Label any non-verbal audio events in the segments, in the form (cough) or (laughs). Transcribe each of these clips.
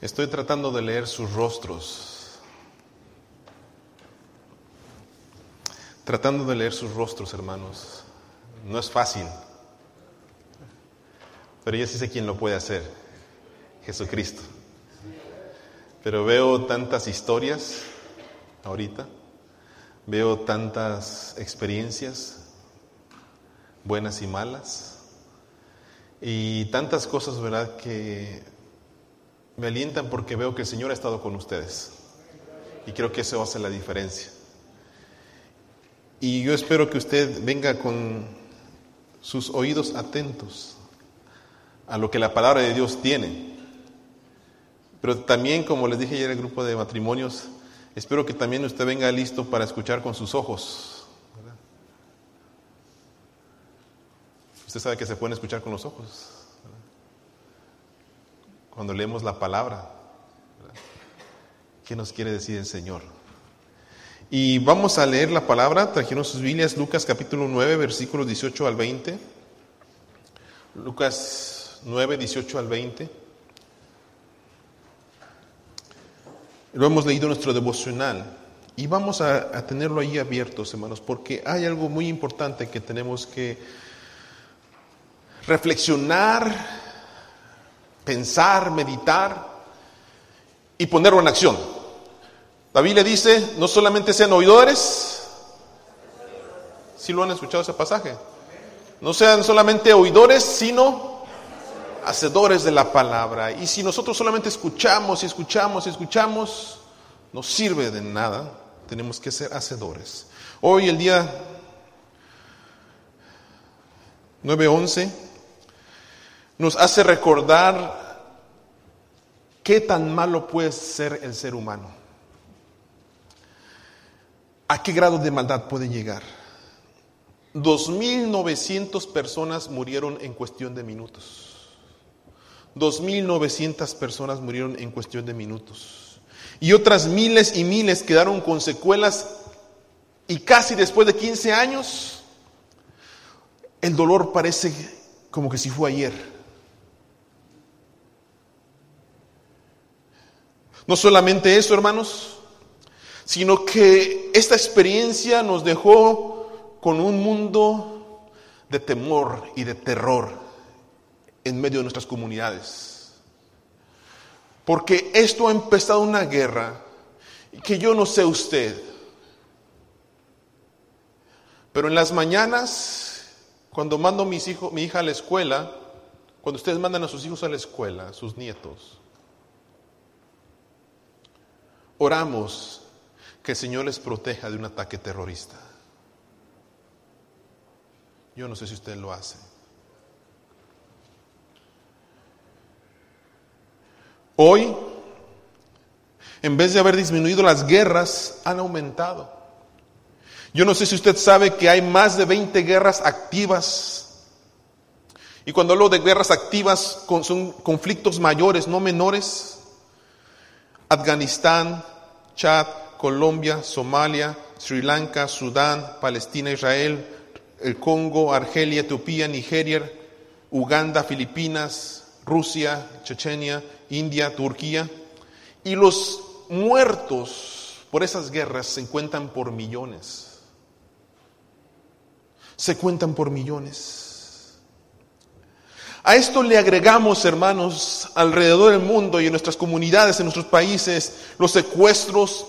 Estoy tratando de leer sus rostros. Tratando de leer sus rostros, hermanos. No es fácil. Pero yo sí sé quién lo puede hacer. Jesucristo. Pero veo tantas historias ahorita. Veo tantas experiencias, buenas y malas. Y tantas cosas, ¿verdad?, que me alientan porque veo que el Señor ha estado con ustedes. Y creo que eso hace la diferencia. Y yo espero que usted venga con sus oídos atentos a lo que la palabra de Dios tiene. Pero también, como les dije ayer al grupo de matrimonios, espero que también usted venga listo para escuchar con sus ojos. Usted sabe que se pueden escuchar con los ojos. Cuando leemos la palabra, ¿qué nos quiere decir el Señor? Y vamos a leer la palabra, trajeron sus Biblias, Lucas capítulo 9, versículos 18 al 20. Lucas 9, 18 al 20. Lo hemos leído en nuestro devocional y vamos a, a, tenerlo ahí abiertos, hermanos, porque hay algo muy importante que tenemos que reflexionar, pensar, meditar y ponerlo en acción. La Biblia dice, no solamente sean oidores, si lo han escuchado ese pasaje, no sean solamente oidores, sino hacedores de la palabra. Y si nosotros solamente escuchamos y escuchamos y escuchamos, no sirve de nada, tenemos que ser hacedores. Hoy el día 9-11 nos hace recordar qué tan malo puede ser el ser humano. ¿A qué grado de maldad puede llegar? 2.900 personas murieron en cuestión de minutos. 2.900 personas murieron en cuestión de minutos. Y otras miles y miles quedaron con secuelas y casi después de 15 años, el dolor parece como que si fue ayer. No solamente eso, hermanos, sino que esta experiencia nos dejó con un mundo de temor y de terror en medio de nuestras comunidades. Porque esto ha empezado una guerra que yo no sé usted, pero en las mañanas, cuando mando mis hijos, mi hija a la escuela, cuando ustedes mandan a sus hijos a la escuela, sus nietos, oramos que el Señor les proteja de un ataque terrorista. Yo no sé si usted lo hace. Hoy, en vez de haber disminuido las guerras, han aumentado. Yo no sé si usted sabe que hay más de 20 guerras activas. Y cuando hablo de guerras activas, son conflictos mayores, no menores. Afganistán, Chad, Colombia, Somalia, Sri Lanka, Sudán, Palestina, Israel, el Congo, Argelia, Etiopía, Nigeria, Uganda, Filipinas, Rusia, Chechenia, India, Turquía. Y los muertos por esas guerras se cuentan por millones. Se cuentan por millones. A esto le agregamos, hermanos, alrededor del mundo y en nuestras comunidades, en nuestros países, los secuestros,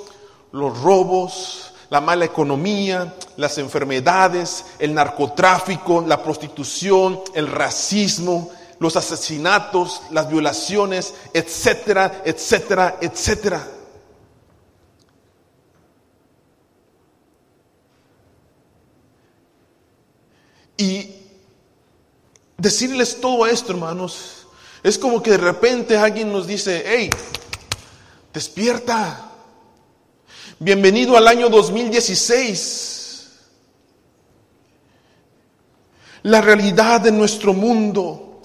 los robos, la mala economía, las enfermedades, el narcotráfico, la prostitución, el racismo, los asesinatos, las violaciones, etcétera, etcétera, etcétera. Y decirles todo esto, hermanos, es como que de repente alguien nos dice, hey, despierta. Bienvenido al año 2016. La realidad de nuestro mundo,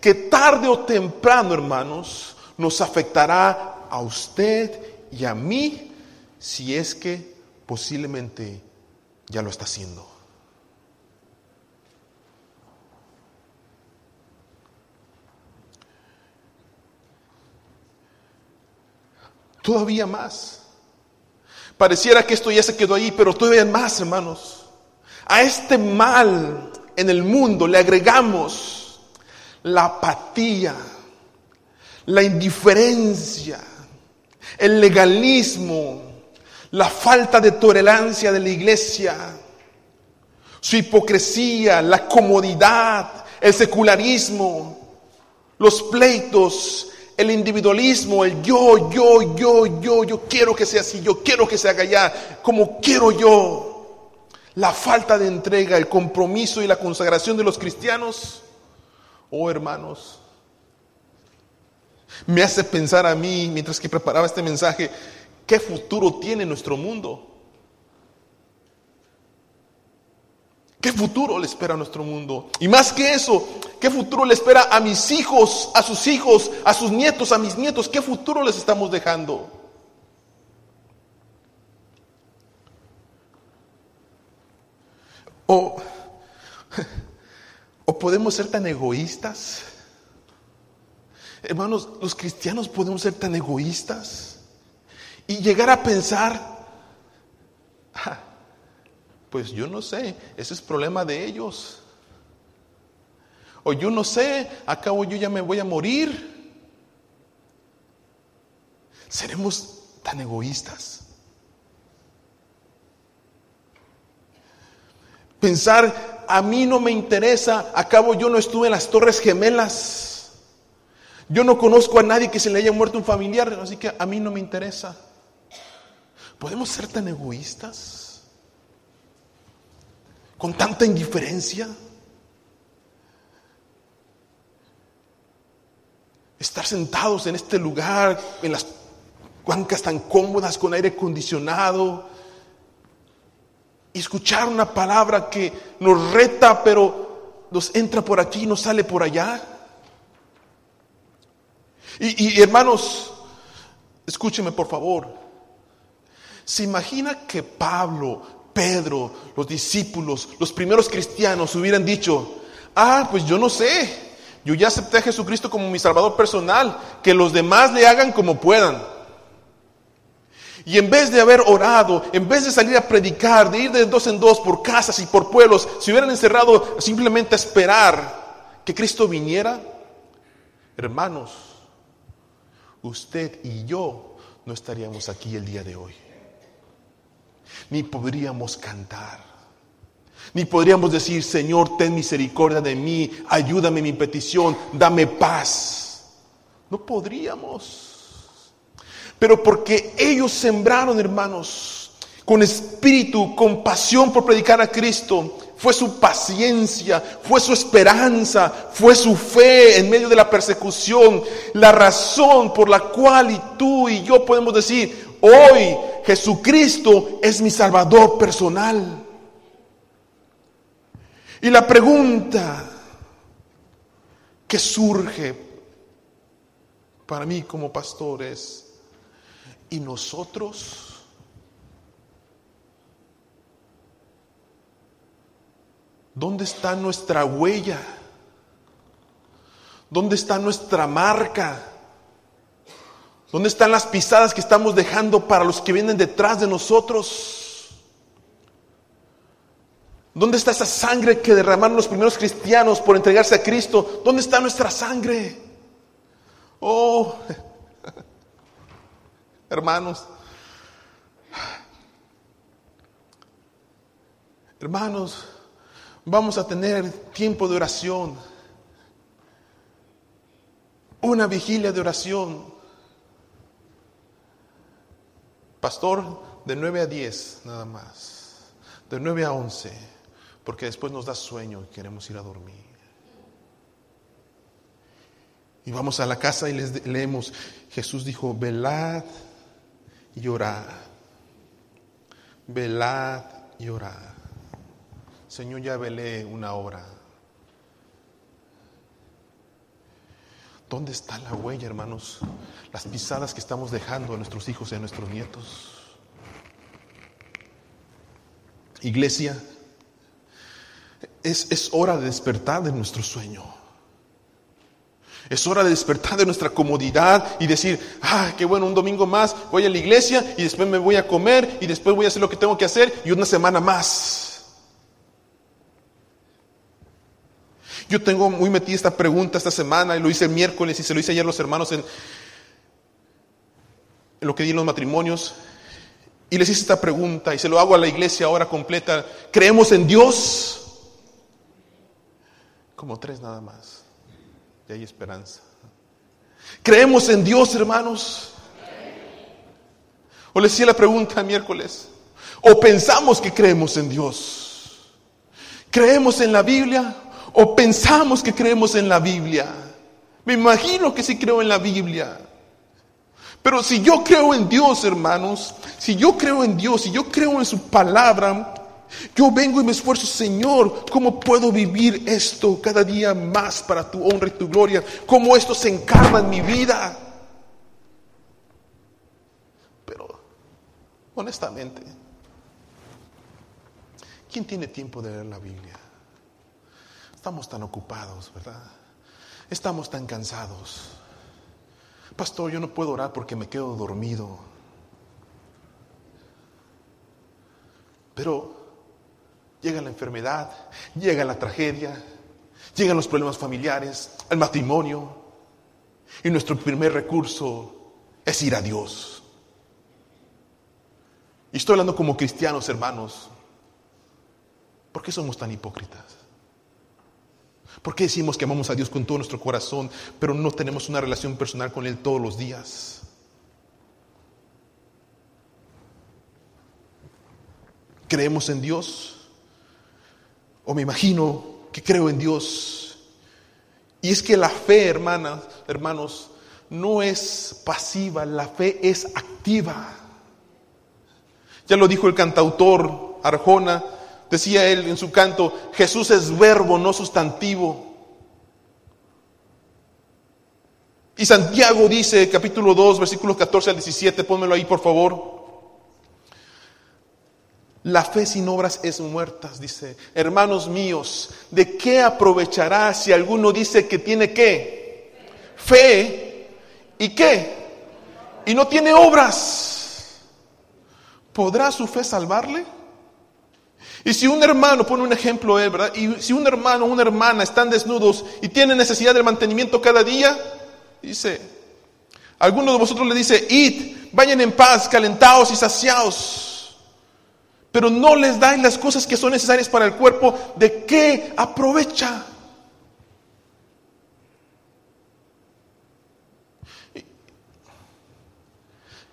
que tarde o temprano, hermanos, nos afectará a usted y a mí si es que posiblemente ya lo está haciendo. Todavía más. Pareciera que esto ya se quedó ahí, pero todavía más, hermanos. A este mal en el mundo le agregamos la apatía, la indiferencia, el legalismo, la falta de tolerancia de la iglesia, su hipocresía, la comodidad, el secularismo, los pleitos, el individualismo, el yo, yo, yo, yo, yo quiero que sea así, yo quiero que se haga ya, como quiero yo. La falta de entrega, el compromiso y la consagración de los cristianos, oh hermanos, me hace pensar a mí, mientras que preparaba este mensaje, qué futuro tiene nuestro mundo. ¿Qué futuro le espera a nuestro mundo? Y más que eso, ¿qué futuro le espera a mis hijos, a sus hijos, a sus nietos, a mis nietos? ¿Qué futuro les estamos dejando? O, o podemos ser tan egoístas. Hermanos, los cristianos podemos ser tan egoístas y llegar a pensar, pues yo no sé, ese es problema de ellos. O yo no sé, acabo yo ya me voy a morir. ¿Seremos tan egoístas? Pensar, a mí no me interesa, acabo yo no estuve en las Torres Gemelas. Yo no conozco a nadie que se le haya muerto un familiar, así que a mí no me interesa. ¿Podemos ser tan egoístas? Con tanta indiferencia? Estar sentados en este lugar, en las bancas tan cómodas, con aire acondicionado, y escuchar una palabra que nos reta, pero nos entra por aquí y nos sale por allá. Y, y hermanos, escúcheme por favor. ¿Se imagina que Pablo Pedro, los discípulos, los primeros cristianos hubieran dicho, ah, pues yo no sé, yo ya acepté a Jesucristo como mi Salvador personal, que los demás le hagan como puedan. Y en vez de haber orado, en vez de salir a predicar, de ir de dos en dos por casas y por pueblos, se hubieran encerrado simplemente a esperar que Cristo viniera, hermanos, usted y yo no estaríamos aquí el día de hoy ni podríamos cantar. Ni podríamos decir, Señor, ten misericordia de mí, ayúdame en mi petición, dame paz. No podríamos. Pero porque ellos sembraron, hermanos, con espíritu, con pasión por predicar a Cristo, fue su paciencia, fue su esperanza, fue su fe en medio de la persecución, la razón por la cual y tú y yo podemos decir, Hoy Jesucristo es mi Salvador personal. Y la pregunta que surge para mí como pastor es, ¿y nosotros? ¿Dónde está nuestra huella? ¿Dónde está nuestra marca? ¿Dónde están las pisadas que estamos dejando para los que vienen detrás de nosotros? ¿Dónde está esa sangre que derramaron los primeros cristianos por entregarse a Cristo? ¿Dónde está nuestra sangre? Oh, (laughs) hermanos, hermanos, vamos a tener tiempo de oración, una vigilia de oración. Pastor, de 9 a 10 nada más, de 9 a 11, porque después nos da sueño y queremos ir a dormir. Y vamos a la casa y les leemos, Jesús dijo, velad y orad, velad y orad. Señor, ya velé una hora. ¿Dónde está la huella, hermanos? Las pisadas que estamos dejando a nuestros hijos y a nuestros nietos. Iglesia, es, es hora de despertar de nuestro sueño. Es hora de despertar de nuestra comodidad y decir, ah, qué bueno, un domingo más, voy a la iglesia y después me voy a comer y después voy a hacer lo que tengo que hacer y una semana más. Yo tengo muy metida esta pregunta esta semana y lo hice el miércoles y se lo hice ayer a los hermanos en, lo que di en los matrimonios. Y les hice esta pregunta y se lo hago a la iglesia ahora completa. ¿Creemos en Dios? Como tres nada más. Y hay esperanza. ¿Creemos en Dios, hermanos? O les hice la pregunta miércoles. ¿O pensamos que creemos en Dios? ¿Creemos en la Biblia? ¿O pensamos que creemos en la Biblia? Me imagino que sí creo en la Biblia. Pero si yo creo en Dios, hermanos, si yo creo en Dios, si yo creo en su palabra, yo vengo y me esfuerzo, Señor, ¿cómo puedo vivir esto cada día más para tu honra y tu gloria? ¿Cómo esto se encarna en mi vida? Pero, honestamente, ¿quién tiene tiempo de leer la Biblia? Estamos tan ocupados, ¿verdad? Estamos tan cansados. Pastor, yo no puedo orar porque me quedo dormido. Pero llega la enfermedad, llega la tragedia, llegan los problemas familiares, el matrimonio. Y nuestro primer recurso es ir a Dios. Y estoy hablando como cristianos, hermanos. ¿Por qué somos tan hipócritas? ¿Por qué decimos que amamos a Dios con todo nuestro corazón, pero no tenemos una relación personal con Él todos los días? ¿Creemos en Dios? O me imagino que creo en Dios. Y es que la fe, hermanas, hermanos, no es pasiva, la fe es activa. Ya lo dijo el cantautor Arjona, Decía él en su canto, Jesús es verbo, no sustantivo. Y Santiago dice, capítulo 2, versículos 14 al 17, pónmelo ahí por favor. La fe sin obras es muerta, dice. Hermanos míos, ¿de qué aprovechará si alguno dice que tiene qué? Fe y qué? Y no tiene obras. ¿Podrá su fe salvarle? Y si un hermano, pone un ejemplo él, ¿verdad? Y si un hermano o una hermana están desnudos y tienen necesidad del mantenimiento cada día, dice, alguno de vosotros le dice, id, vayan en paz, calentados y saciados, pero no les dan las cosas que son necesarias para el cuerpo, ¿de qué aprovecha?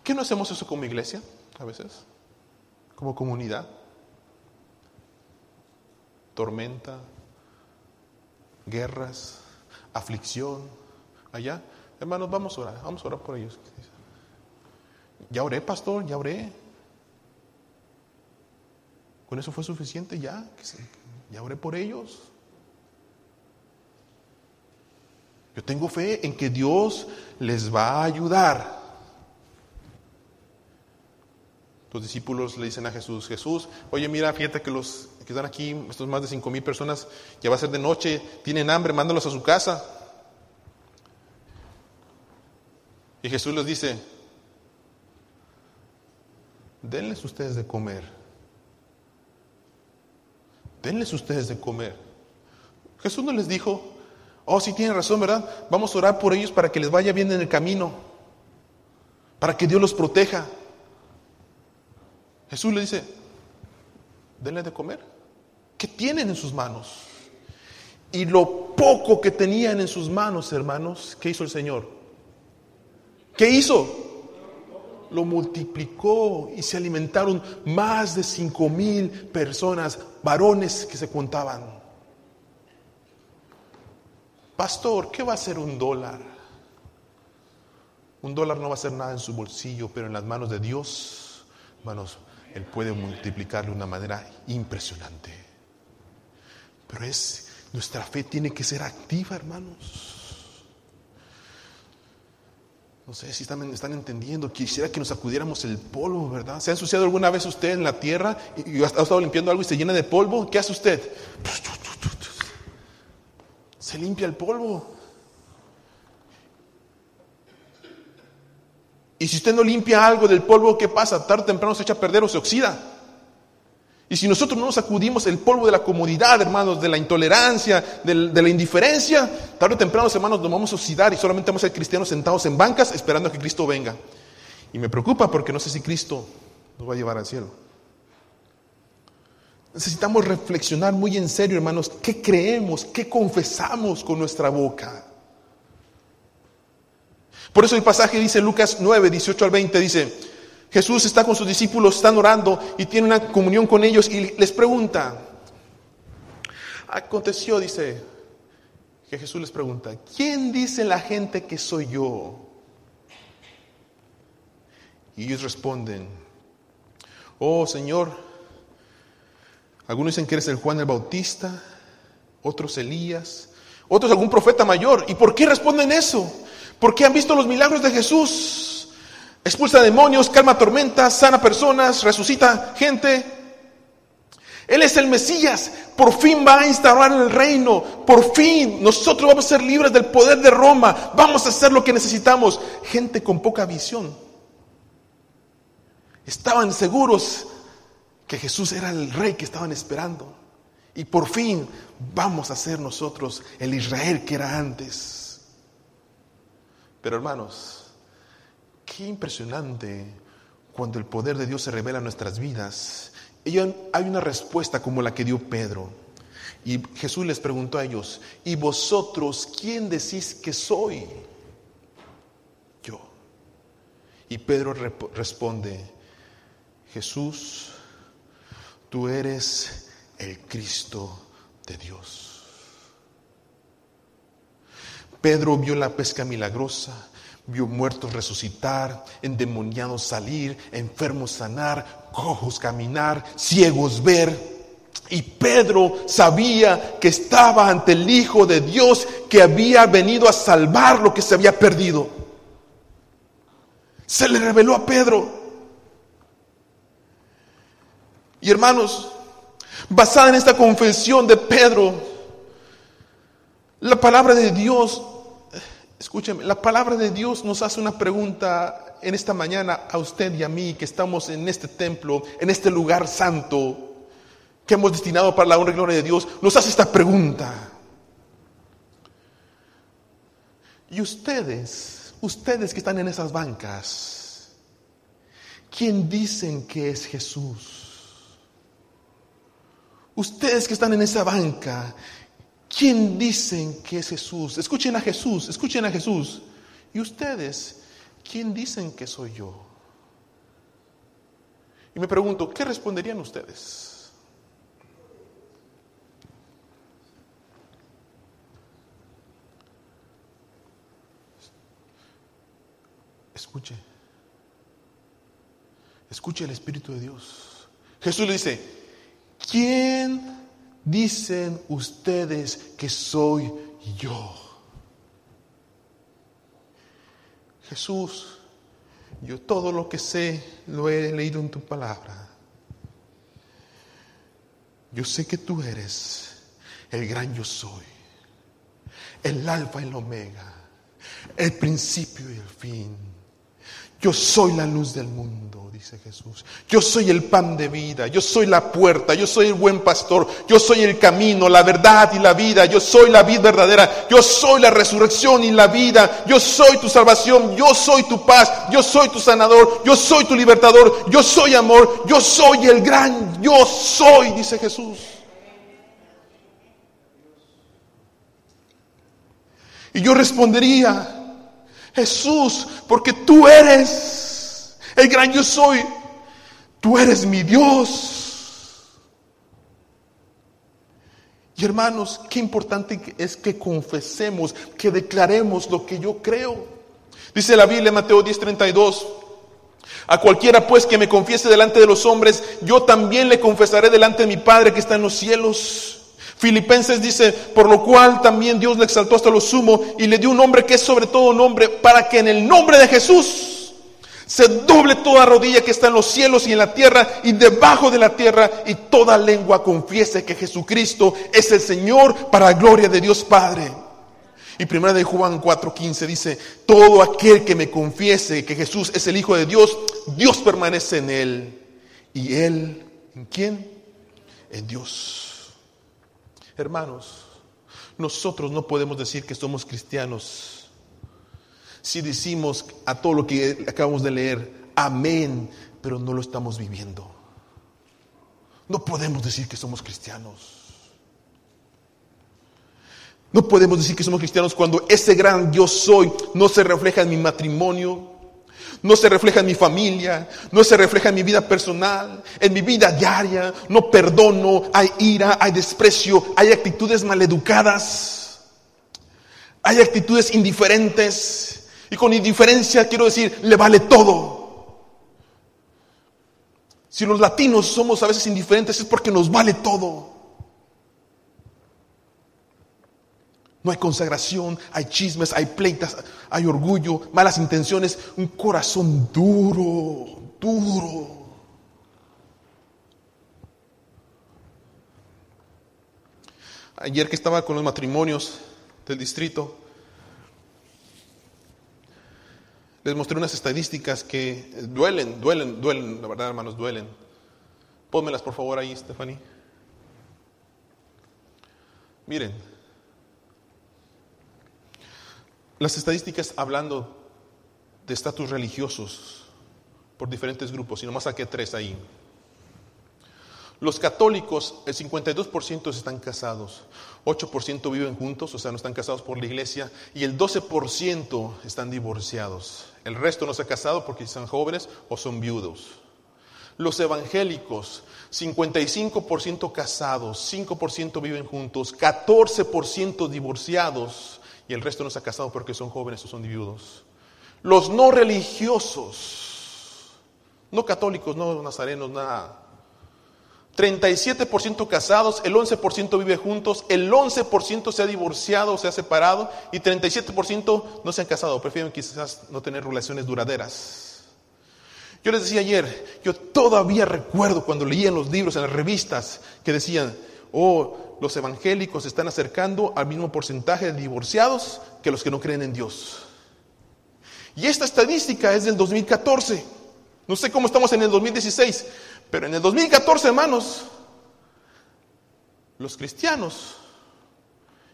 ¿Qué no hacemos eso como iglesia a veces? Como comunidad tormenta, guerras, aflicción, allá. Hermanos, vamos a orar, vamos a orar por ellos. Ya oré, pastor, ya oré. Con eso fue suficiente ya, ya oré por ellos. Yo tengo fe en que Dios les va a ayudar. Los discípulos le dicen a Jesús, Jesús, oye mira, fíjate que los que están aquí, estos más de cinco mil personas, ya va a ser de noche, tienen hambre, mándalos a su casa. Y Jesús les dice, denles ustedes de comer. Denles ustedes de comer. Jesús no les dijo, oh, sí tienen razón, ¿verdad? Vamos a orar por ellos para que les vaya bien en el camino, para que Dios los proteja. Jesús le dice, denle de comer. ¿Qué tienen en sus manos? Y lo poco que tenían en sus manos, hermanos, ¿qué hizo el Señor? ¿Qué hizo? Lo multiplicó y se alimentaron más de cinco mil personas, varones que se contaban. Pastor, ¿qué va a ser un dólar? Un dólar no va a ser nada en su bolsillo, pero en las manos de Dios, hermanos, él puede multiplicar de una manera impresionante. Pero es, nuestra fe tiene que ser activa, hermanos. No sé si están, entendiendo. Quisiera que nos sacudiéramos el polvo, ¿verdad? ¿Se ha ensuciado alguna vez usted en la tierra y, ha estado limpiando algo y se llena de polvo? ¿Qué hace usted? Se limpia el polvo. Y si usted no limpia algo del polvo, ¿qué pasa? Tarde o temprano se echa a perder o se oxida. Y si nosotros no nos sacudimos el polvo de la comodidad, hermanos, de la intolerancia, de, la indiferencia, tarde o temprano, hermanos, nos vamos a oxidar y solamente vamos a ser cristianos sentados en bancas esperando a que Cristo venga. Y me preocupa porque no sé si Cristo nos va a llevar al cielo. Necesitamos reflexionar muy en serio, hermanos, qué creemos, qué confesamos con nuestra boca. Por eso el pasaje dice Lucas 9, 18 al 20, dice, Jesús está con sus discípulos, están orando y tiene una comunión con ellos y les pregunta, aconteció, dice, que Jesús les pregunta, ¿quién dice la gente que soy yo? Y ellos responden, oh Señor, algunos dicen que eres el Juan el Bautista, otros Elías, otros algún profeta mayor. ¿Y por qué responden eso? Porque han visto los milagros de Jesús expulsa demonios, calma tormentas, sana personas, resucita gente. Él es el Mesías, por fin va a instaurar el reino, por fin nosotros vamos a ser libres del poder de Roma, vamos a hacer lo que necesitamos. Gente con poca visión. Estaban seguros que Jesús era el rey que estaban esperando. Y por fin vamos a ser nosotros el Israel que era antes. Pero hermanos, Qué impresionante cuando el poder de Dios se revela en nuestras vidas. Y hay una respuesta como la que dio Pedro. Y Jesús les preguntó a ellos, ¿y vosotros quién decís que soy? Yo. Y Pedro responde, Jesús, tú eres el Cristo de Dios. Pedro vio la pesca milagrosa, Vio muertos resucitar, endemoniados salir, enfermos sanar, cojos caminar, ciegos ver. Y Pedro sabía que estaba ante el Hijo de Dios que había venido a salvar lo que se había perdido. Se le reveló a Pedro. Y hermanos, basada en esta confesión de Pedro, la palabra de Dios Escúcheme, la palabra de Dios nos hace una pregunta en esta mañana a usted y a mí que estamos en este templo, en este lugar santo que hemos destinado para la honra y gloria de Dios. Nos hace esta pregunta. Y ustedes, ustedes que están en esas bancas, ¿quién dicen que es Jesús? Ustedes que están en esa banca, ¿Quién dicen que es Jesús? Escuchen a Jesús, escuchen a Jesús. ¿Y ustedes? ¿Quién dicen que soy yo? Y me pregunto, ¿qué responderían ustedes? Escuche. Escuche el Espíritu de Dios. Jesús le dice, ¿quién dicen ustedes que soy yo? Jesús, yo todo lo que sé lo he leído en tu palabra. Yo sé que tú eres el gran yo soy, el alfa y el omega, el principio y el fin. Yo soy la luz del mundo, dice Jesús. Yo soy el pan de vida, yo soy la puerta, yo soy el buen pastor, yo soy el camino, la verdad y la vida, yo soy la vida verdadera, yo soy la resurrección y la vida, yo soy tu salvación, yo soy tu paz, yo soy tu sanador, yo soy tu libertador, yo soy amor, yo soy el gran, yo soy, dice Jesús. Y yo respondería, Jesús, porque tú eres el gran yo soy. Tú eres mi Dios. Y hermanos, qué importante es que confesemos, que declaremos lo que yo creo. Dice la Biblia en Mateo 10:32. A cualquiera pues que me confiese delante de los hombres, yo también le confesaré delante de mi Padre que está en los cielos. Filipenses dice, por lo cual también Dios le exaltó hasta lo sumo y le dio un nombre que es sobre todo nombre, para que en el nombre de Jesús se doble toda rodilla que está en los cielos y en la tierra y debajo de la tierra y toda lengua confiese que Jesucristo es el Señor para la gloria de Dios Padre. Y primera de Juan 4:15 dice, todo aquel que me confiese que Jesús es el Hijo de Dios, Dios permanece en él. ¿Y él en quién? En Dios. Hermanos, nosotros no podemos decir que somos cristianos si decimos a todo lo que acabamos de leer, amén, pero no lo estamos viviendo. No podemos decir que somos cristianos. No podemos decir que somos cristianos cuando ese gran yo soy no se refleja en mi matrimonio, no se refleja en mi familia, no se refleja en mi vida personal, en mi vida diaria, no perdono, hay ira, hay desprecio, hay actitudes maleducadas, hay actitudes indiferentes. Y con indiferencia quiero decir, le vale todo. Si los latinos somos a veces indiferentes es porque nos vale todo. No hay consagración, hay chismes, hay pleitas, hay orgullo, malas intenciones, un corazón duro, duro. Ayer que estaba con los matrimonios del distrito, les mostré unas estadísticas que duelen, duelen, duelen, la verdad hermanos, duelen. Pónmelas por favor ahí, Stephanie. Miren, las estadísticas hablando de estatus religiosos por diferentes grupos, y nomás saqué tres ahí. Los católicos, el 52% están casados, 8% viven juntos, o sea, no están casados por la iglesia, y el 12% están divorciados. El resto no se ha casado porque son jóvenes o son viudos. Los evangélicos, 55% casados, 5% viven juntos, 14% divorciados, y el resto no se ha casado porque son jóvenes o son viudos. Los no religiosos, no católicos, no nazarenos, nada. 37% casados, el 11% vive juntos, el 11% se ha divorciado, se ha separado y 37% no se han casado, prefieren quizás no tener relaciones duraderas. Yo les decía ayer, yo todavía recuerdo cuando leía en los libros, en las revistas, que decían, oh, los evangélicos se están acercando al mismo porcentaje de divorciados que los que no creen en Dios. Y esta estadística es del 2014. No sé cómo estamos en el 2016, pero en el 2014, hermanos, los cristianos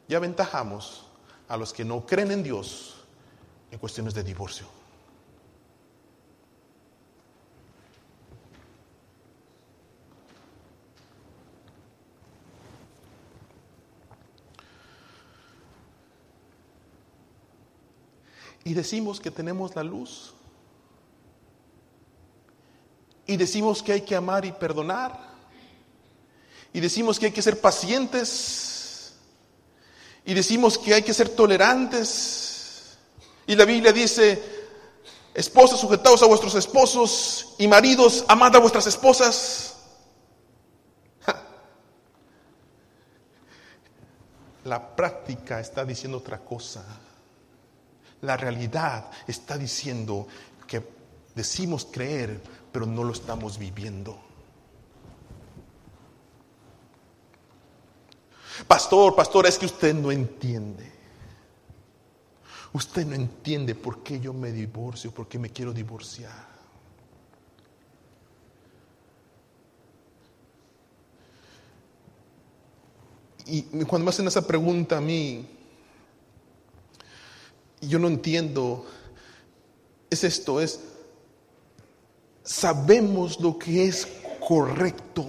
ya aventajamos a los que no creen en Dios en cuestiones de divorcio. Y decimos que tenemos la luz. Y decimos que hay que amar y perdonar. Y decimos que hay que ser pacientes. Y decimos que hay que ser tolerantes. Y la Biblia dice, esposas sujetados a vuestros esposos y maridos amad a vuestras esposas. La práctica está diciendo otra cosa. La realidad está diciendo que decimos creer, pero no lo estamos viviendo. Pastor, pastor, es que usted no entiende. Usted no entiende por qué yo me divorcio, por qué me quiero divorciar. Y cuando me hacen esa pregunta a mí, yo no entiendo, es esto, es, sabemos lo que es correcto,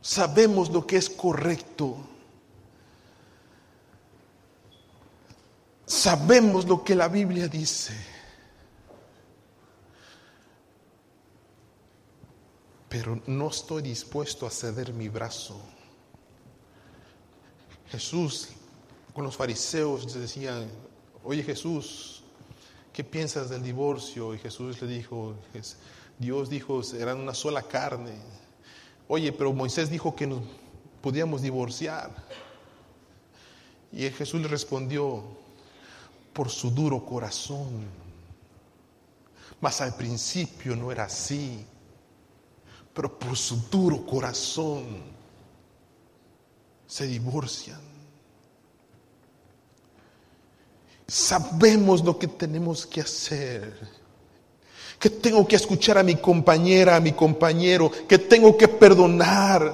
sabemos lo que es correcto, sabemos lo que la Biblia dice. Pero no estoy dispuesto a ceder mi brazo. Jesús con los fariseos decían, oye Jesús, ¿qué piensas del divorcio? Y Jesús le dijo, Dios dijo, serán una sola carne. Oye, pero Moisés dijo que nos podíamos divorciar. Y Jesús le respondió, por su duro corazón. Mas al principio no era así, pero por su duro corazón se divorcian. Sabemos lo que tenemos que hacer. Que tengo que escuchar a mi compañera, a mi compañero, que tengo que perdonar,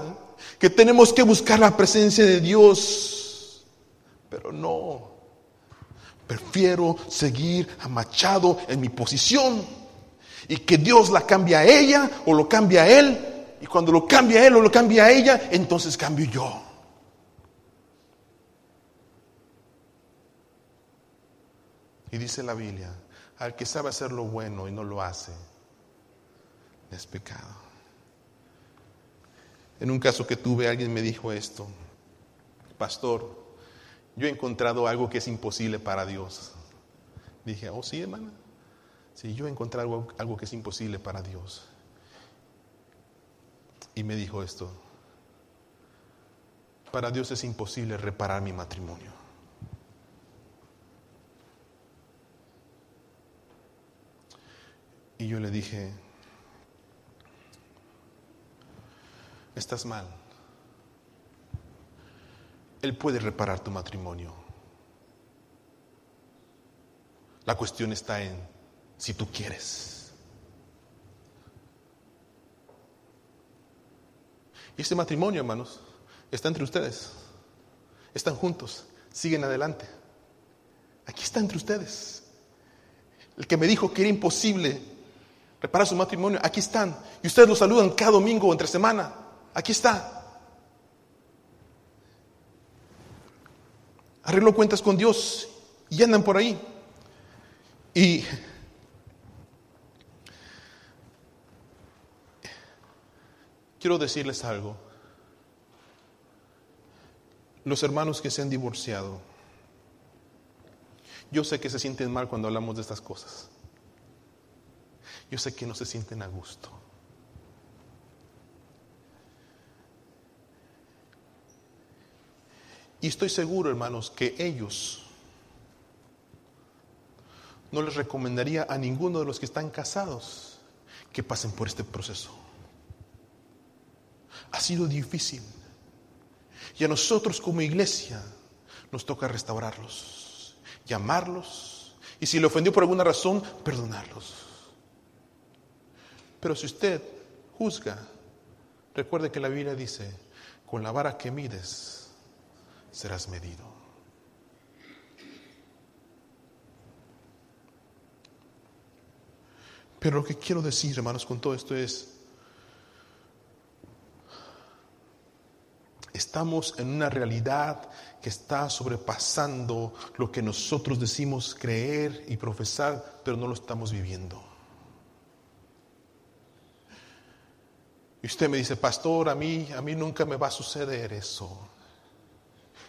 que tenemos que buscar la presencia de Dios. Pero no, prefiero seguir amachado en mi posición y que Dios la cambie a ella o lo cambie a él. Y cuando lo cambia a él o lo cambia a ella, entonces cambio yo. Y dice la Biblia, al que sabe hacer lo bueno y no lo hace, es pecado. En un caso que tuve, alguien me dijo esto, pastor, yo he encontrado algo que es imposible para Dios. Dije, oh sí, hermana. Sí, yo he encontrado algo, algo que es imposible para Dios. Y me dijo esto, para Dios es imposible reparar mi matrimonio. Y yo le dije, estás mal. Él puede reparar tu matrimonio. La cuestión está en si tú quieres. Y este matrimonio, hermanos, está entre ustedes. Están juntos, siguen adelante. Aquí está entre ustedes. El que me dijo que era imposible Repara su matrimonio, aquí están. Y ustedes lo saludan cada domingo entre semana. Aquí está. Arreglo cuentas con Dios y andan por ahí. Y quiero decirles algo. Los hermanos que se han divorciado, yo sé que se sienten mal cuando hablamos de estas cosas yo sé que no se sienten a gusto. Y estoy seguro, hermanos, que ellos no les recomendaría a ninguno de los que están casados que pasen por este proceso. Ha sido difícil. Y a nosotros como iglesia nos toca restaurarlos, llamarlos y si le ofendió por alguna razón, perdonarlos. Pero si usted juzga, recuerde que la Biblia dice, con la vara que mides, serás medido. Pero lo que quiero decir, hermanos, con todo esto es, estamos en una realidad que está sobrepasando lo que nosotros decimos creer y profesar, pero no lo estamos viviendo. Y usted me dice, pastor, a mí, a mí nunca me va a suceder eso.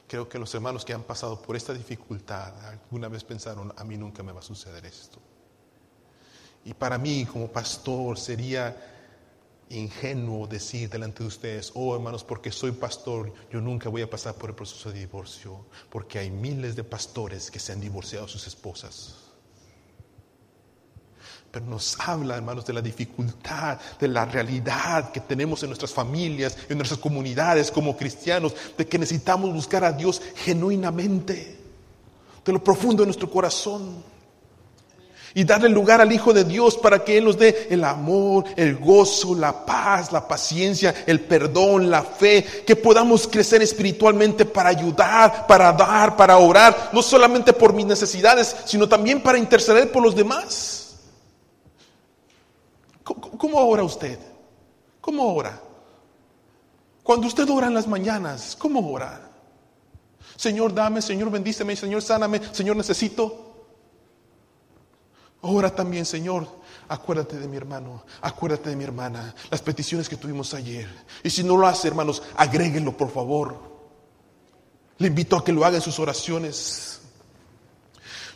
Creo que los hermanos que han pasado por esta dificultad alguna vez pensaron, a mí nunca me va a suceder esto. Y para mí como pastor sería ingenuo decir delante de ustedes, oh hermanos, porque soy pastor, yo nunca voy a pasar por el proceso de divorcio, porque hay miles de pastores que se han divorciado de sus esposas pero nos habla, hermanos, de la dificultad, de la realidad que tenemos en nuestras familias, en nuestras comunidades como cristianos, de que necesitamos buscar a Dios genuinamente, de lo profundo de nuestro corazón. Y darle lugar al Hijo de Dios para que Él nos dé el amor, el gozo, la paz, la paciencia, el perdón, la fe, que podamos crecer espiritualmente para ayudar, para dar, para orar, no solamente por mis necesidades, sino también para interceder por los demás. ¿Cómo, ora usted? ¿Cómo ora? Cuando usted ora en las mañanas, ¿cómo ora? Señor, dame, Señor, bendíceme, Señor, sáname, Señor, necesito. Ora también, Señor, acuérdate de mi hermano, acuérdate de mi hermana, las peticiones que tuvimos ayer. Y si no lo hace, hermanos, agréguenlo, por favor. Le invito a que lo haga en sus oraciones.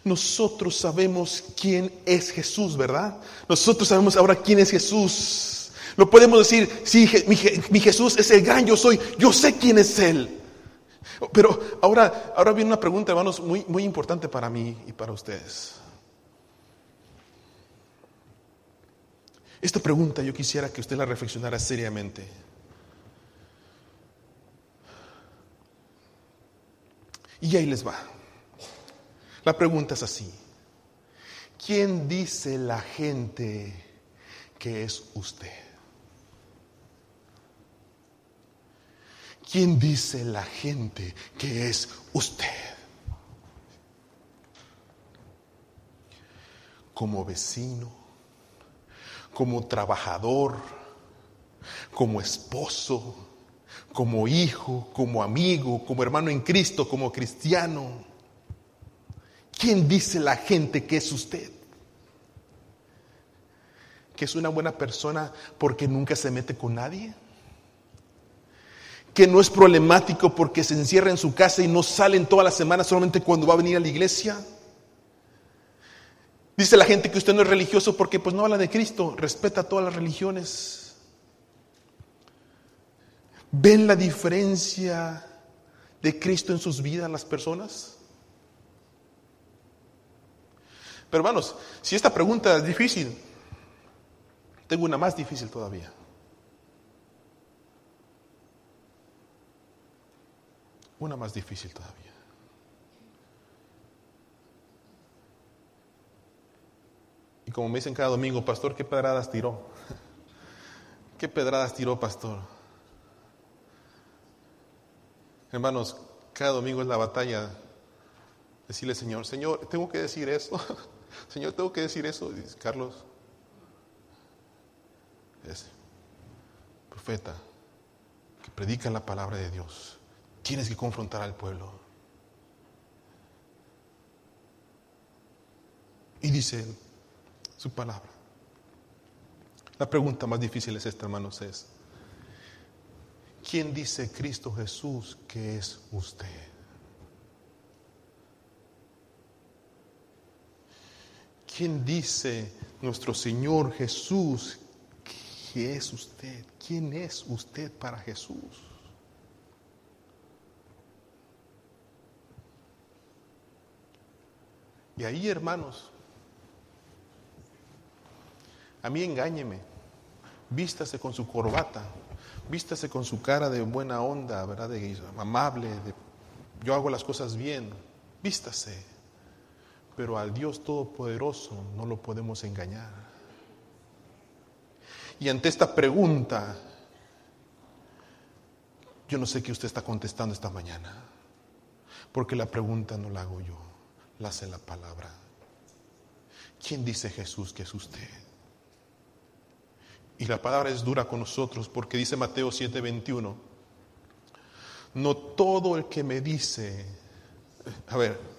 Nosotros sabemos quién es Jesús, ¿verdad? Nosotros sabemos ahora quién es Jesús. Lo podemos decir, sí, mi, Jesús es el gran yo soy, yo sé quién es Él. Pero ahora, ahora viene una pregunta, hermanos, muy, muy importante para mí y para ustedes. Esta pregunta yo quisiera que usted la reflexionara seriamente. Y ahí les va. La pregunta es así. ¿Quién dice la gente que es usted? ¿Quién dice la gente que es usted? Como vecino, como trabajador, como esposo, como hijo, como amigo, como hermano en Cristo, como cristiano. ¿Quién dice la gente que es usted? ¿Que es una buena persona porque nunca se mete con nadie? ¿Que no es problemático porque se encierra en su casa y no sale en toda la semana solamente cuando va a venir a la iglesia? Dice la gente que usted no es religioso porque pues no habla de Cristo, respeta todas las religiones. ¿Ven la diferencia de Cristo en sus vidas las personas? Pero hermanos, si esta pregunta es difícil, tengo una más difícil todavía. Una más difícil todavía. Y como me dicen cada domingo, pastor, ¿qué pedradas tiró? (laughs) ¿Qué pedradas tiró, pastor? Hermanos, cada domingo es la batalla. Decirle, Señor, Señor, tengo que decir eso. (laughs) Señor, tengo que decir eso. Dice Carlos, es profeta que predica la palabra de Dios. Tienes que confrontar al pueblo. Y dice su palabra. La pregunta más difícil es esta, hermanos, es, ¿quién dice Cristo Jesús que es usted? ¿Quién dice nuestro Señor Jesús que es usted? ¿Quién es usted para Jesús? Y ahí, hermanos, a mí engáñeme, vístase con su corbata, vístase con su cara de buena onda, ¿verdad? De amable, yo hago las cosas bien, vístase pero al Dios Todopoderoso no lo podemos engañar. Y ante esta pregunta, yo no sé qué usted está contestando esta mañana, porque la pregunta no la hago yo, la hace la palabra. ¿Quién dice Jesús que es usted? Y la palabra es dura con nosotros porque dice Mateo 7:21, no todo el que me dice, a ver,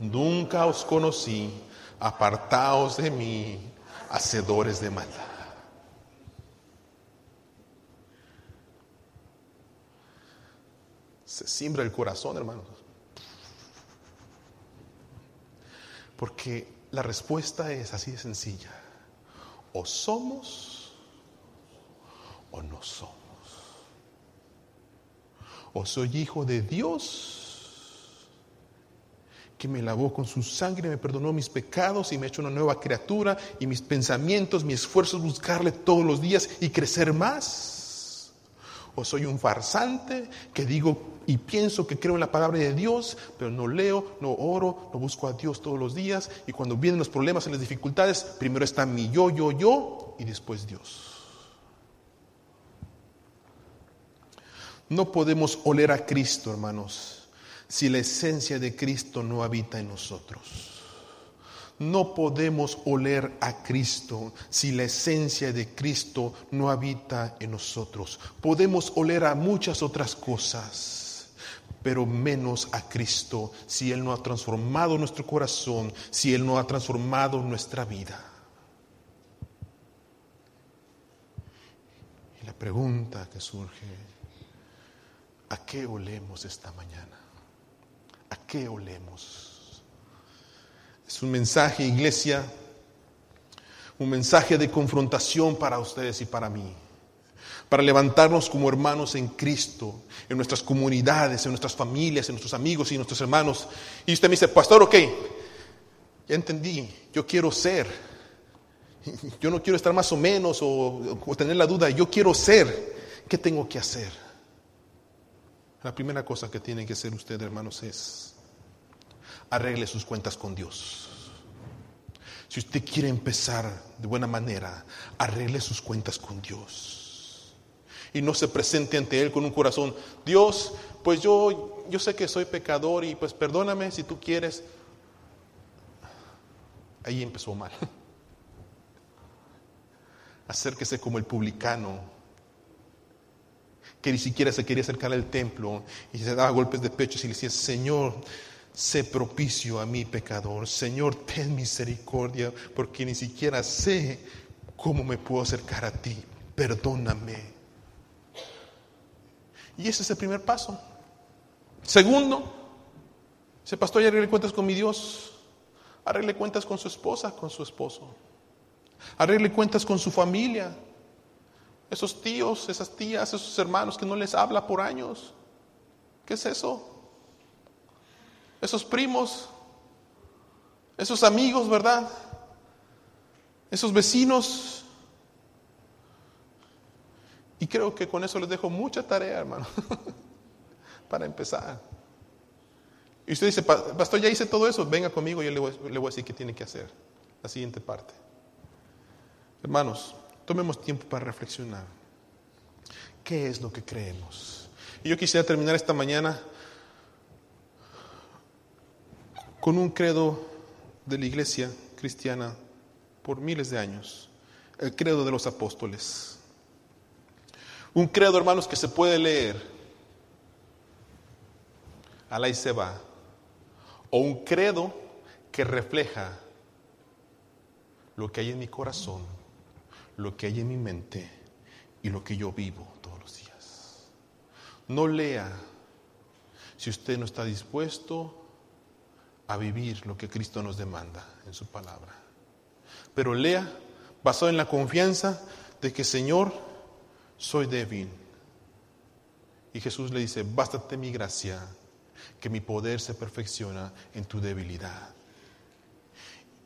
Nunca os conocí, apartaos de mí, hacedores de maldad. Se simbra el corazón, hermanos. Porque la respuesta es así de sencilla. O somos o no somos. O soy hijo de Dios que me lavó con su sangre, me perdonó mis pecados y me ha hecho una nueva criatura y mis pensamientos, mi esfuerzo es buscarle todos los días y crecer más. O soy un farsante que digo y pienso que creo en la palabra de Dios, pero no leo, no oro, no busco a Dios todos los días y cuando vienen los problemas y las dificultades, primero está mi yo, yo, yo y después Dios. No podemos oler a Cristo, hermanos, si la esencia de Cristo no habita en nosotros. No podemos oler a Cristo si la esencia de Cristo no habita en nosotros. Podemos oler a muchas otras cosas, pero menos a Cristo si Él no ha transformado nuestro corazón, si Él no ha transformado nuestra vida. Y la pregunta que surge, ¿a qué olemos esta mañana? ¿A qué olemos? Es un mensaje, iglesia, un mensaje de confrontación para ustedes y para mí para levantarnos como hermanos en Cristo, en nuestras comunidades, en nuestras familias, en nuestros amigos y nuestros hermanos. Y usted me dice, pastor, ok, ya entendí, yo quiero ser, yo no quiero estar más o menos o, tener la duda, yo quiero ser, ¿qué tengo que hacer? La primera cosa que tiene que hacer usted, hermanos, es arregle sus cuentas con Dios. Si usted quiere empezar de buena manera, arregle sus cuentas con Dios y no se presente ante Él con un corazón, Dios, pues yo, yo sé que soy pecador y pues perdóname si tú quieres. Ahí empezó mal. (laughs) Acérquese como el publicano, que ni siquiera se quería acercar al templo y se daba golpes de pecho y le decía, Señor, sé propicio a mi pecador, Señor, ten misericordia, porque ni siquiera sé cómo me puedo acercar a ti, perdóname. Y ese es el primer paso. Segundo, ese pastor ya arregle cuentas con mi Dios. Arregle cuentas con su esposa, con su esposo. Arregle cuentas con su familia. Esos tíos, esas tías, esos hermanos que no les habla por años. ¿Qué es eso? Esos primos, esos amigos, ¿verdad? Esos vecinos y creo que con eso les dejo mucha tarea, hermano, (laughs) para empezar. Y usted dice, pastor, ya hice todo eso, venga conmigo, yo le voy, le voy a decir qué tiene que hacer. La siguiente parte. Hermanos, tomemos tiempo para reflexionar. ¿Qué es lo que creemos? Y yo quisiera terminar esta mañana con un credo de la iglesia cristiana por miles de años, el credo de los apóstoles. Un credo, hermanos, que se puede leer. Alá y se va. O un credo que refleja lo que hay en mi corazón, lo que hay en mi mente y lo que yo vivo todos los días. No lea si usted no está dispuesto a vivir lo que Cristo nos demanda en su palabra. Pero lea basado en la confianza de que Señor, soy débil. Y Jesús le dice, bástate mi gracia, que mi poder se perfecciona en tu debilidad.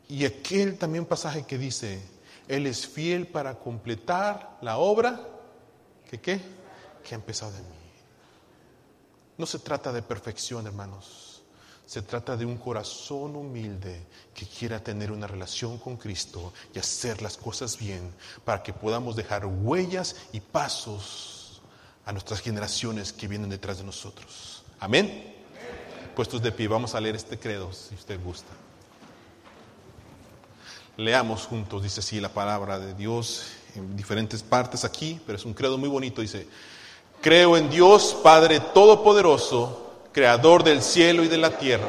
Y aquel también pasaje que dice, Él es fiel para completar la obra que qué? Que ha empezado en mí. No se trata de perfección, hermanos. Se trata de un corazón humilde que quiera tener una relación con Cristo y hacer las cosas bien para que podamos dejar huellas y pasos a nuestras generaciones que vienen detrás de nosotros. Amén. Puestos de pie, vamos a leer este credo si usted gusta. Leamos juntos, dice así la palabra de Dios en diferentes partes aquí, pero es un credo muy bonito. Dice, creo en Dios Padre Todopoderoso creador del cielo y de la tierra,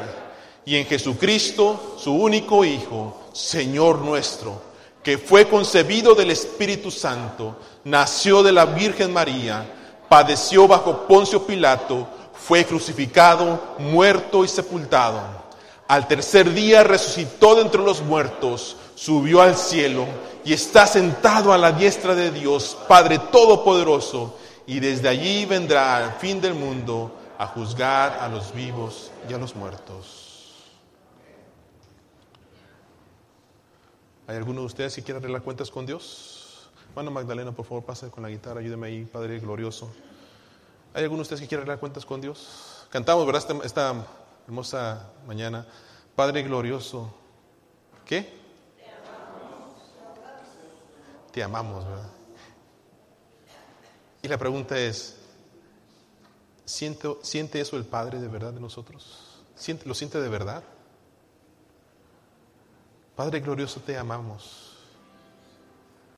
y en Jesucristo, su único Hijo, Señor nuestro, que fue concebido del Espíritu Santo, nació de la Virgen María, padeció bajo Poncio Pilato, fue crucificado, muerto y sepultado. Al tercer día resucitó de entre los muertos, subió al cielo y está sentado a la diestra de Dios, Padre Todopoderoso, y desde allí vendrá al fin del mundo a juzgar a los vivos y a los muertos. ¿Hay alguno de ustedes que quiera arreglar cuentas con Dios? Hermano Magdalena, por favor, pase con la guitarra, ayúdeme ahí, Padre glorioso. ¿Hay alguno de ustedes que quiera arreglar cuentas con Dios? Cantamos, ¿verdad? Esta, esta hermosa mañana. Padre glorioso. ¿Qué? Te amamos. ¿verdad? Y la pregunta es, ¿Siente, eso el Padre de verdad de nosotros? ¿Siente, ¿Lo siente de verdad? Padre glorioso, te amamos.